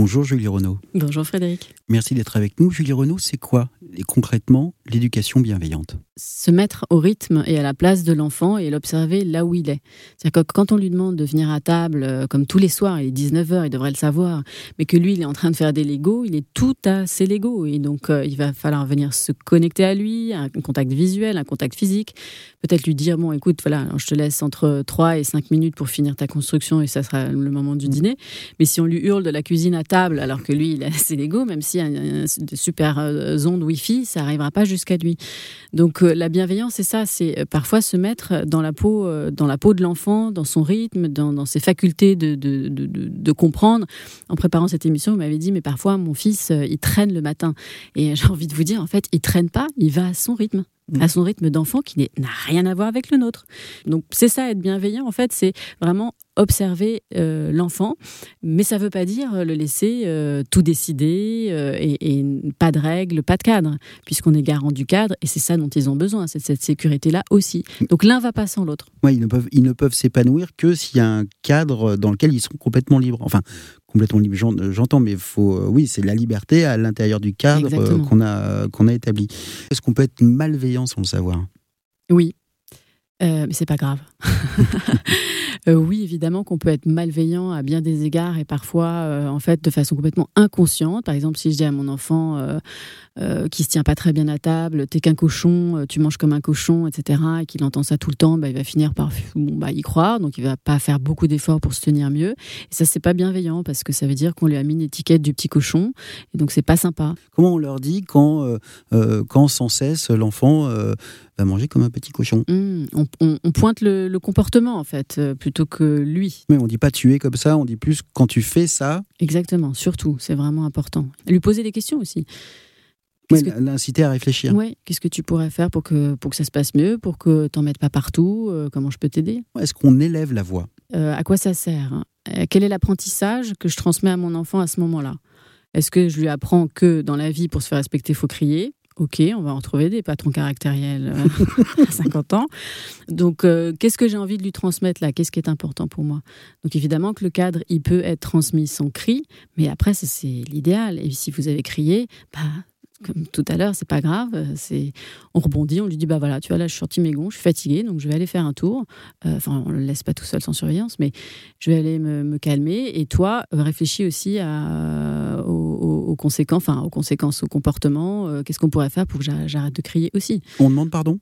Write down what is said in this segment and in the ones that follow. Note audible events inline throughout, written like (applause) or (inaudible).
Bonjour Julie Renaud. Bonjour Frédéric. Merci d'être avec nous. Julie Renaud, c'est quoi concrètement l'éducation bienveillante Se mettre au rythme et à la place de l'enfant et l'observer là où il est. C'est-à-dire que quand on lui demande de venir à table, euh, comme tous les soirs, il est 19h, il devrait le savoir, mais que lui, il est en train de faire des Legos, il est tout à ses Legos. Et donc, euh, il va falloir venir se connecter à lui, un contact visuel, un contact physique. Peut-être lui dire, bon, écoute, voilà, je te laisse entre 3 et 5 minutes pour finir ta construction et ça sera le moment du dîner. Mais si on lui hurle de la cuisine à table, alors que lui, il a (laughs) ses Legos, même s'il y a de super euh, ondes Wi-Fi, ça n'arrivera pas Donc euh, la bienveillance, c'est ça, c'est euh, parfois se mettre dans la peau, dans la peau de l'enfant, dans son rythme, dans, ses facultés de, de, de, comprendre. En préparant cette émission, vous m'avez dit, mais parfois mon fils, il traîne le matin. Et (laughs) j'ai envie de vous dire, en fait, il traîne pas, il va à son rythme à son rythme d'enfant qui n'a rien à voir avec le nôtre. Donc c'est ça être bienveillant en fait, c'est vraiment observer euh, l'enfant, mais ça ne veut pas dire le laisser euh, tout décider euh, et, pas de règles, pas de cadre, puisqu'on est garant du cadre et c'est ça dont ils ont besoin, c'est cette sécurité-là aussi. Donc l'un va pas sans l'autre. Ouais, ils ne peuvent, ils ne peuvent s'épanouir que s'il y a un cadre dans lequel ils sont complètement libres. Enfin, complètement libre, j'entends, mais faut, oui, c'est la liberté à l'intérieur du cadre qu'on a, qu'on a établi. Est-ce qu'on peut être malveillant sans le savoir? Oui, mais c'est pas grave. (laughs) Euh, oui, évidemment qu'on peut être malveillant à bien des égards et parfois, euh, en fait, de façon complètement inconsciente. Par exemple, si je dis à mon enfant euh, qui se tient pas très bien à table, t'es qu'un cochon, tu manges comme un cochon, etc., et qu'il entend ça tout le temps, bah, il va finir par bah, y croire, donc il va pas faire beaucoup d'efforts pour se tenir mieux. Et ça, c'est pas bienveillant parce que ça veut dire qu'on lui a mis une étiquette du petit cochon, et donc c'est pas sympa. Comment on leur dit quand, quand sans cesse l'enfant va manger comme un petit cochon mmh, on, pointe le, le comportement en fait, plutôt que lui. Mais on dit pas tu es comme ça, on dit plus quand tu fais ça. Exactement, surtout, c'est vraiment important. Lui poser des questions aussi. L'inciter à réfléchir. Oui, qu'est-ce que tu pourrais faire pour que, pour que ça se passe mieux, pour que tu n'en mettes pas partout euh, Comment je peux t'aider? Est-ce qu'on élève la voix? Euh, À quoi ça sert hein? Euh, Quel est l'apprentissage que je transmets à mon enfant à ce moment-là? Est-ce que je lui apprends que dans la vie, pour se faire respecter, il faut crier? Ok, on va en retrouver des patrons caractériels euh, (laughs) à 50 ans. Donc, euh, qu'est-ce que j'ai envie de lui transmettre là? Qu'est-ce qui est important pour moi? Donc, évidemment que le cadre, il peut être transmis sans cri, mais après, c'est l'idéal. Et si vous avez crié, bah, comme tout à l'heure, c'est pas grave. C'est, on rebondit, on lui dit bah voilà, tu vois là, je suis sorti mes gonds, je suis fatiguée, donc je vais aller faire un tour. Euh, enfin, on le laisse pas tout seul sans surveillance, mais je vais aller me, calmer. Et toi, réfléchis aussi à, aux, conséquences, enfin aux conséquences, au comportement. Euh, qu'est-ce qu'on pourrait faire pour que j'arrête de crier aussi? On demande pardon?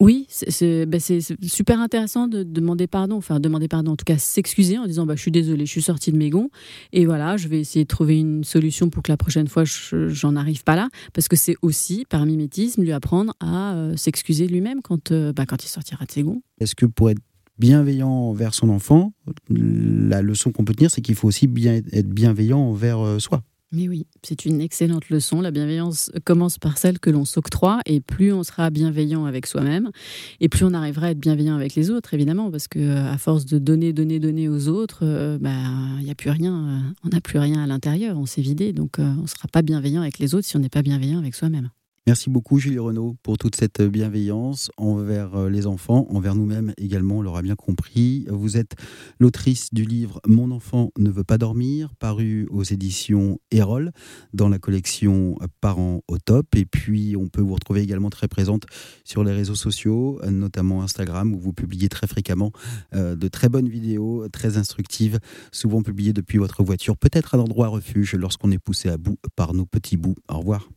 Oui, ben, c'est super intéressant de demander pardon, enfin demander pardon, en tout cas s'excuser en disant bah, je suis désolé, je suis sorti de mes gonds et voilà, je vais essayer de trouver une solution pour que la prochaine fois j'en arrive pas là, parce que c'est aussi par mimétisme lui apprendre à euh, s'excuser lui-même quand, euh, bah, quand il sortira de ses gonds. Est-ce que pour être bienveillant envers son enfant, la leçon qu'on peut tenir, c'est qu'il faut aussi bien être bienveillant envers euh, soi? Mais oui, c'est une excellente leçon. La bienveillance commence par celle que l'on s'octroie et plus on sera bienveillant avec soi-même et plus on arrivera à être bienveillant avec les autres, évidemment, parce que euh, à force de donner, donner, donner aux autres, euh, bah, il n'y a plus rien, euh, on n'a plus rien à l'intérieur, on s'est vidé, donc on ne sera pas bienveillant avec les autres si on n'est pas bienveillant avec soi-même. Merci beaucoup Julie Renaud pour toute cette bienveillance envers euh, les enfants, envers nous-mêmes également, on l'aura bien compris. Vous êtes l'autrice du livre Mon enfant ne veut pas dormir, paru aux éditions Erol dans la collection Parents au top. Et puis on peut vous retrouver également très présente sur les réseaux sociaux, notamment Instagram où vous publiez très fréquemment euh, de très bonnes vidéos, très instructives, souvent publiées depuis votre voiture, peut-être à l'endroit refuge lorsqu'on est poussé à bout par nos petits bouts. Au revoir.